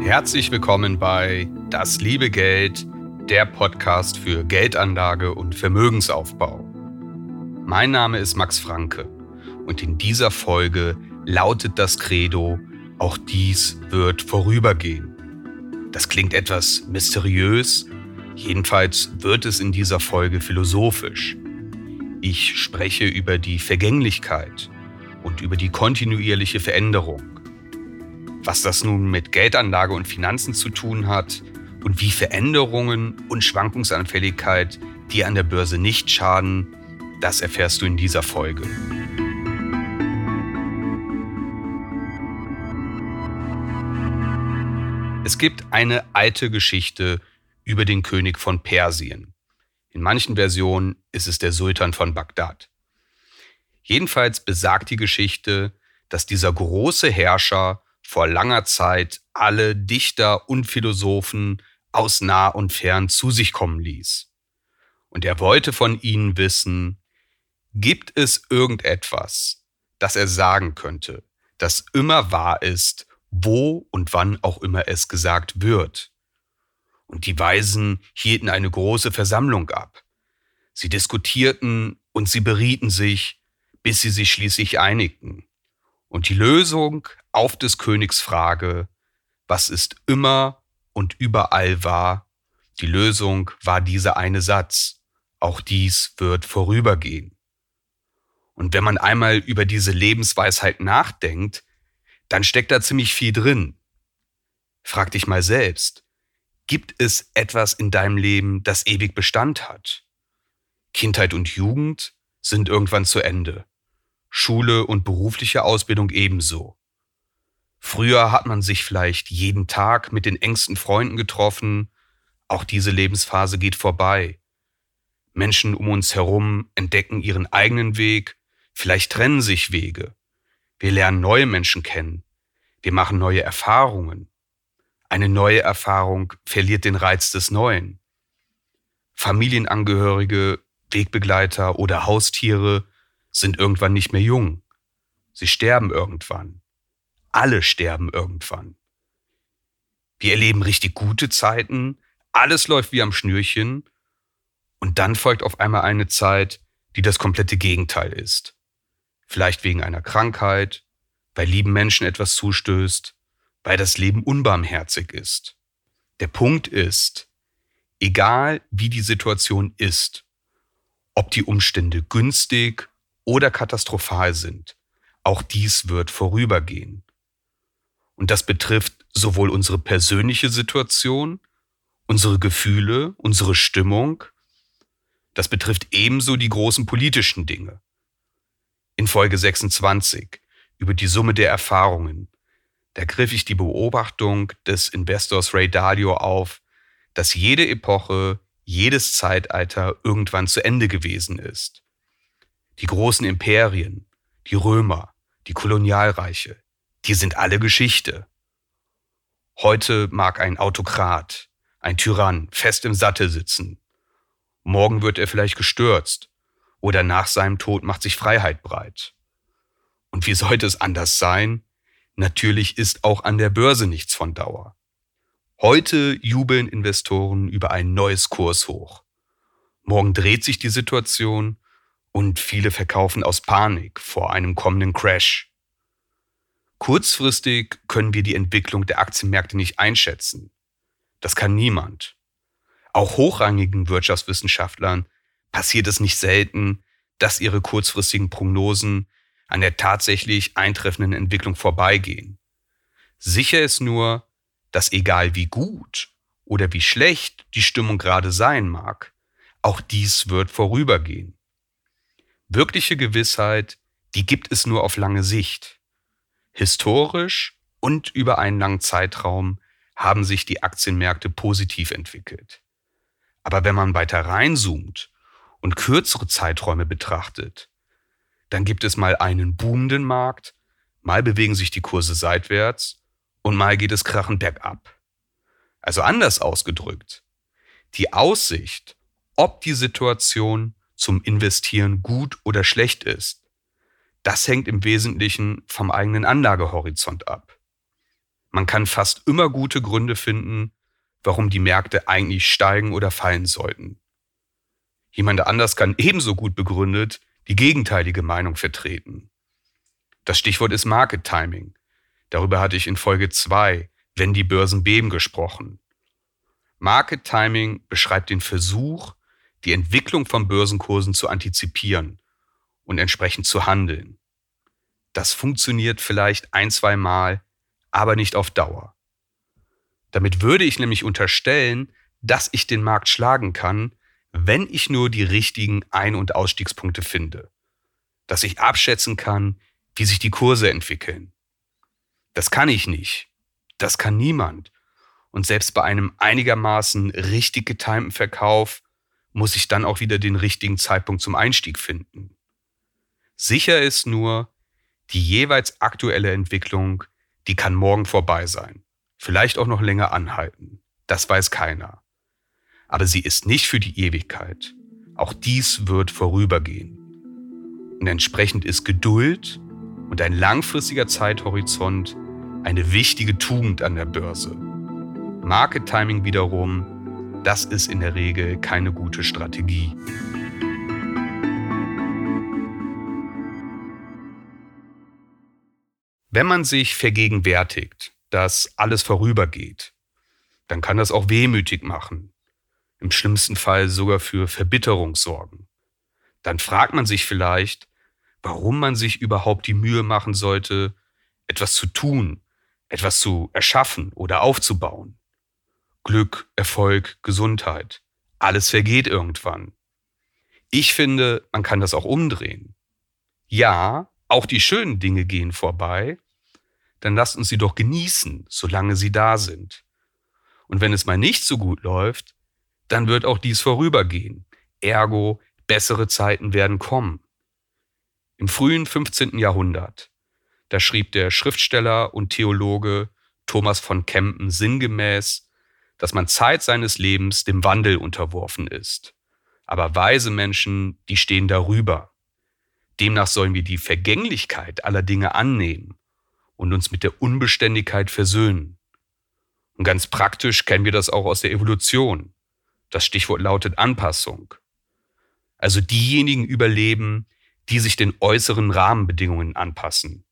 Herzlich willkommen bei Das liebe Geld, der Podcast für Geldanlage und Vermögensaufbau. Mein Name ist Max Franke und in dieser Folge lautet das Credo, auch dies wird vorübergehen. Das klingt etwas mysteriös, jedenfalls wird es in dieser Folge philosophisch. Ich spreche über die Vergänglichkeit und über die kontinuierliche Veränderung. Was das nun mit Geldanlage und Finanzen zu tun hat und wie Veränderungen und Schwankungsanfälligkeit dir an der Börse nicht schaden, das erfährst du in dieser Folge. Es gibt eine alte Geschichte über den König von Persien. In manchen Versionen ist es der Sultan von Bagdad. Jedenfalls besagt die Geschichte, dass dieser große Herrscher vor langer Zeit alle Dichter und Philosophen aus nah und fern zu sich kommen ließ. Und er wollte von ihnen wissen, gibt es irgendetwas, das er sagen könnte, das immer wahr ist, wo und wann auch immer es gesagt wird. Und die Weisen hielten eine große Versammlung ab. Sie diskutierten und sie berieten sich, bis sie sich schließlich einigten. Und die Lösung auf des Königs Frage, was ist immer und überall wahr, die Lösung war dieser eine Satz, auch dies wird vorübergehen. Und wenn man einmal über diese Lebensweisheit nachdenkt, dann steckt da ziemlich viel drin. Frag dich mal selbst, gibt es etwas in deinem Leben, das ewig Bestand hat? Kindheit und Jugend sind irgendwann zu Ende. Schule und berufliche Ausbildung ebenso. Früher hat man sich vielleicht jeden Tag mit den engsten Freunden getroffen, auch diese Lebensphase geht vorbei. Menschen um uns herum entdecken ihren eigenen Weg, vielleicht trennen sich Wege. Wir lernen neue Menschen kennen, wir machen neue Erfahrungen. Eine neue Erfahrung verliert den Reiz des Neuen. Familienangehörige, Wegbegleiter oder Haustiere sind irgendwann nicht mehr jung. Sie sterben irgendwann. Alle sterben irgendwann. Wir erleben richtig gute Zeiten, alles läuft wie am Schnürchen und dann folgt auf einmal eine Zeit, die das komplette Gegenteil ist. Vielleicht wegen einer Krankheit, weil lieben Menschen etwas zustößt, weil das Leben unbarmherzig ist. Der Punkt ist, egal wie die Situation ist, ob die Umstände günstig oder katastrophal sind. Auch dies wird vorübergehen. Und das betrifft sowohl unsere persönliche Situation, unsere Gefühle, unsere Stimmung, das betrifft ebenso die großen politischen Dinge. In Folge 26 über die Summe der Erfahrungen, da griff ich die Beobachtung des Investors Ray Dalio auf, dass jede Epoche, jedes Zeitalter irgendwann zu Ende gewesen ist. Die großen Imperien, die Römer, die Kolonialreiche, die sind alle Geschichte. Heute mag ein Autokrat, ein Tyrann fest im Sattel sitzen. Morgen wird er vielleicht gestürzt oder nach seinem Tod macht sich Freiheit breit. Und wie sollte es anders sein? Natürlich ist auch an der Börse nichts von Dauer. Heute jubeln Investoren über ein neues Kurs hoch. Morgen dreht sich die Situation und viele verkaufen aus Panik vor einem kommenden Crash. Kurzfristig können wir die Entwicklung der Aktienmärkte nicht einschätzen. Das kann niemand. Auch hochrangigen Wirtschaftswissenschaftlern passiert es nicht selten, dass ihre kurzfristigen Prognosen an der tatsächlich eintreffenden Entwicklung vorbeigehen. Sicher ist nur, dass egal wie gut oder wie schlecht die Stimmung gerade sein mag, auch dies wird vorübergehen. Wirkliche Gewissheit die gibt es nur auf lange Sicht. Historisch und über einen langen Zeitraum haben sich die Aktienmärkte positiv entwickelt. Aber wenn man weiter reinzoomt und kürzere Zeiträume betrachtet, dann gibt es mal einen boomenden Markt, mal bewegen sich die Kurse seitwärts und mal geht es krachend bergab. Also anders ausgedrückt, die Aussicht, ob die Situation zum Investieren gut oder schlecht ist, das hängt im Wesentlichen vom eigenen Anlagehorizont ab. Man kann fast immer gute Gründe finden, warum die Märkte eigentlich steigen oder fallen sollten. Jemand anders kann ebenso gut begründet die gegenteilige Meinung vertreten. Das Stichwort ist Market Timing. Darüber hatte ich in Folge 2, wenn die Börsen beben, gesprochen. Market Timing beschreibt den Versuch, die Entwicklung von Börsenkursen zu antizipieren und entsprechend zu handeln. Das funktioniert vielleicht ein, zwei Mal, aber nicht auf Dauer. Damit würde ich nämlich unterstellen, dass ich den Markt schlagen kann, wenn ich nur die richtigen Ein- und Ausstiegspunkte finde. Dass ich abschätzen kann, wie sich die Kurse entwickeln. Das kann ich nicht. Das kann niemand. Und selbst bei einem einigermaßen richtig getimten Verkauf muss ich dann auch wieder den richtigen Zeitpunkt zum Einstieg finden. Sicher ist nur, die jeweils aktuelle Entwicklung, die kann morgen vorbei sein. Vielleicht auch noch länger anhalten. Das weiß keiner aber sie ist nicht für die Ewigkeit. Auch dies wird vorübergehen. Und entsprechend ist Geduld und ein langfristiger Zeithorizont eine wichtige Tugend an der Börse. Market Timing wiederum, das ist in der Regel keine gute Strategie. Wenn man sich vergegenwärtigt, dass alles vorübergeht, dann kann das auch wehmütig machen im schlimmsten Fall sogar für Verbitterung sorgen. Dann fragt man sich vielleicht, warum man sich überhaupt die Mühe machen sollte, etwas zu tun, etwas zu erschaffen oder aufzubauen. Glück, Erfolg, Gesundheit, alles vergeht irgendwann. Ich finde, man kann das auch umdrehen. Ja, auch die schönen Dinge gehen vorbei, dann lasst uns sie doch genießen, solange sie da sind. Und wenn es mal nicht so gut läuft, dann wird auch dies vorübergehen. Ergo, bessere Zeiten werden kommen. Im frühen 15. Jahrhundert, da schrieb der Schriftsteller und Theologe Thomas von Kempen sinngemäß, dass man Zeit seines Lebens dem Wandel unterworfen ist. Aber weise Menschen, die stehen darüber. Demnach sollen wir die Vergänglichkeit aller Dinge annehmen und uns mit der Unbeständigkeit versöhnen. Und ganz praktisch kennen wir das auch aus der Evolution. Das Stichwort lautet Anpassung. Also diejenigen überleben, die sich den äußeren Rahmenbedingungen anpassen.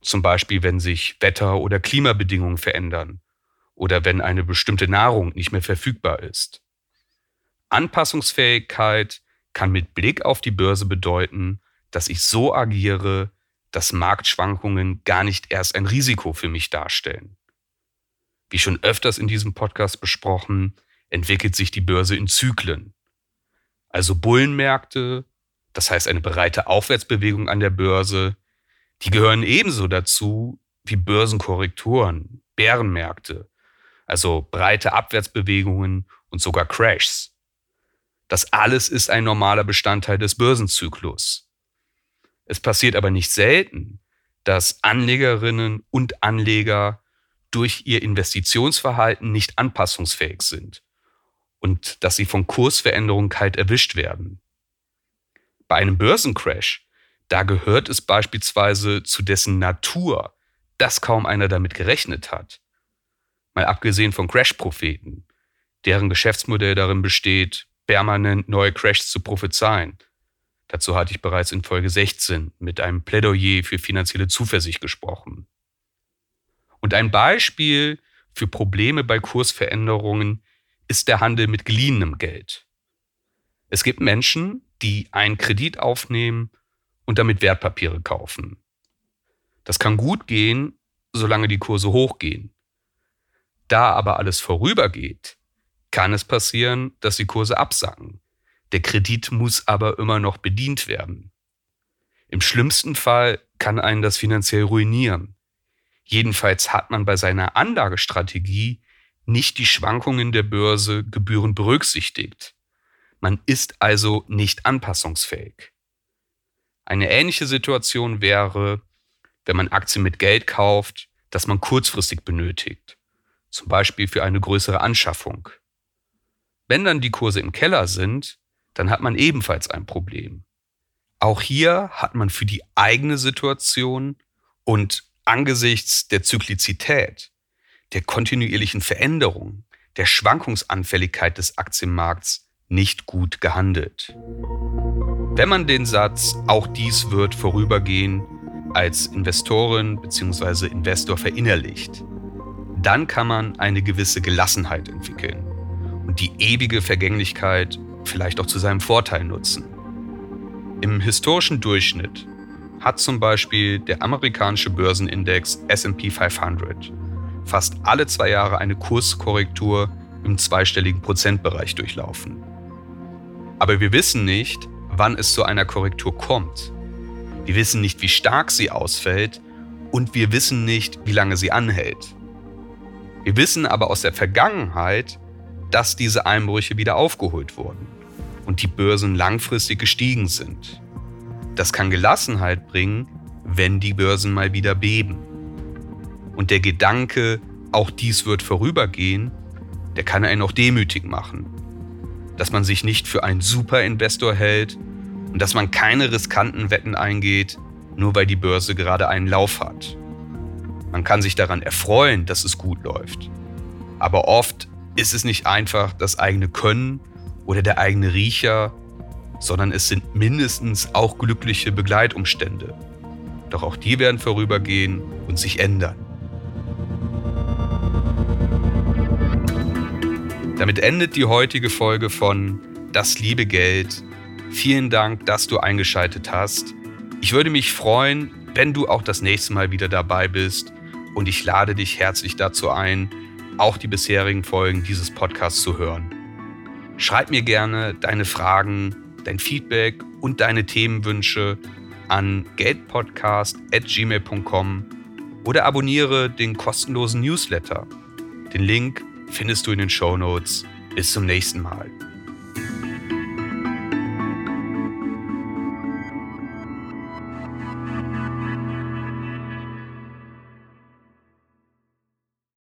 Zum Beispiel, wenn sich Wetter- oder Klimabedingungen verändern oder wenn eine bestimmte Nahrung nicht mehr verfügbar ist. Anpassungsfähigkeit kann mit Blick auf die Börse bedeuten, dass ich so agiere, dass Marktschwankungen gar nicht erst ein Risiko für mich darstellen. Wie schon öfters in diesem Podcast besprochen, entwickelt sich die Börse in Zyklen. Also Bullenmärkte, das heißt eine breite Aufwärtsbewegung an der Börse, die gehören ebenso dazu wie Börsenkorrekturen, Bärenmärkte, also breite Abwärtsbewegungen und sogar Crashs. Das alles ist ein normaler Bestandteil des Börsenzyklus. Es passiert aber nicht selten, dass Anlegerinnen und Anleger durch ihr Investitionsverhalten nicht anpassungsfähig sind und dass sie von Kursveränderungen kalt erwischt werden. Bei einem Börsencrash, da gehört es beispielsweise zu dessen Natur, dass kaum einer damit gerechnet hat. Mal abgesehen von Crash-Propheten, deren Geschäftsmodell darin besteht, permanent neue Crashs zu prophezeien. Dazu hatte ich bereits in Folge 16 mit einem Plädoyer für finanzielle Zuversicht gesprochen. Und ein Beispiel für Probleme bei Kursveränderungen ist der Handel mit geliehenem Geld. Es gibt Menschen, die einen Kredit aufnehmen und damit Wertpapiere kaufen. Das kann gut gehen, solange die Kurse hochgehen. Da aber alles vorübergeht, kann es passieren, dass die Kurse absacken. Der Kredit muss aber immer noch bedient werden. Im schlimmsten Fall kann einen das finanziell ruinieren. Jedenfalls hat man bei seiner Anlagestrategie nicht die Schwankungen der Börse gebührend berücksichtigt. Man ist also nicht anpassungsfähig. Eine ähnliche Situation wäre, wenn man Aktien mit Geld kauft, das man kurzfristig benötigt, zum Beispiel für eine größere Anschaffung. Wenn dann die Kurse im Keller sind, dann hat man ebenfalls ein Problem. Auch hier hat man für die eigene Situation und angesichts der Zyklizität, der kontinuierlichen Veränderung, der Schwankungsanfälligkeit des Aktienmarkts nicht gut gehandelt. Wenn man den Satz, auch dies wird vorübergehen, als Investorin bzw. Investor verinnerlicht, dann kann man eine gewisse Gelassenheit entwickeln und die ewige Vergänglichkeit vielleicht auch zu seinem Vorteil nutzen. Im historischen Durchschnitt hat zum Beispiel der amerikanische Börsenindex SP 500 fast alle zwei Jahre eine Kurskorrektur im zweistelligen Prozentbereich durchlaufen. Aber wir wissen nicht, wann es zu einer Korrektur kommt. Wir wissen nicht, wie stark sie ausfällt und wir wissen nicht, wie lange sie anhält. Wir wissen aber aus der Vergangenheit, dass diese Einbrüche wieder aufgeholt wurden und die Börsen langfristig gestiegen sind. Das kann Gelassenheit bringen, wenn die Börsen mal wieder beben. Und der Gedanke, auch dies wird vorübergehen, der kann einen auch demütig machen. Dass man sich nicht für einen Superinvestor hält und dass man keine riskanten Wetten eingeht, nur weil die Börse gerade einen Lauf hat. Man kann sich daran erfreuen, dass es gut läuft. Aber oft ist es nicht einfach das eigene Können oder der eigene Riecher, sondern es sind mindestens auch glückliche Begleitumstände. Doch auch die werden vorübergehen und sich ändern. Damit endet die heutige Folge von Das liebe Geld. Vielen Dank, dass du eingeschaltet hast. Ich würde mich freuen, wenn du auch das nächste Mal wieder dabei bist und ich lade dich herzlich dazu ein, auch die bisherigen Folgen dieses Podcasts zu hören. Schreib mir gerne deine Fragen, dein Feedback und deine Themenwünsche an geldpodcast.gmail.com oder abonniere den kostenlosen Newsletter. Den Link findest du in den Show Notes. Bis zum nächsten Mal.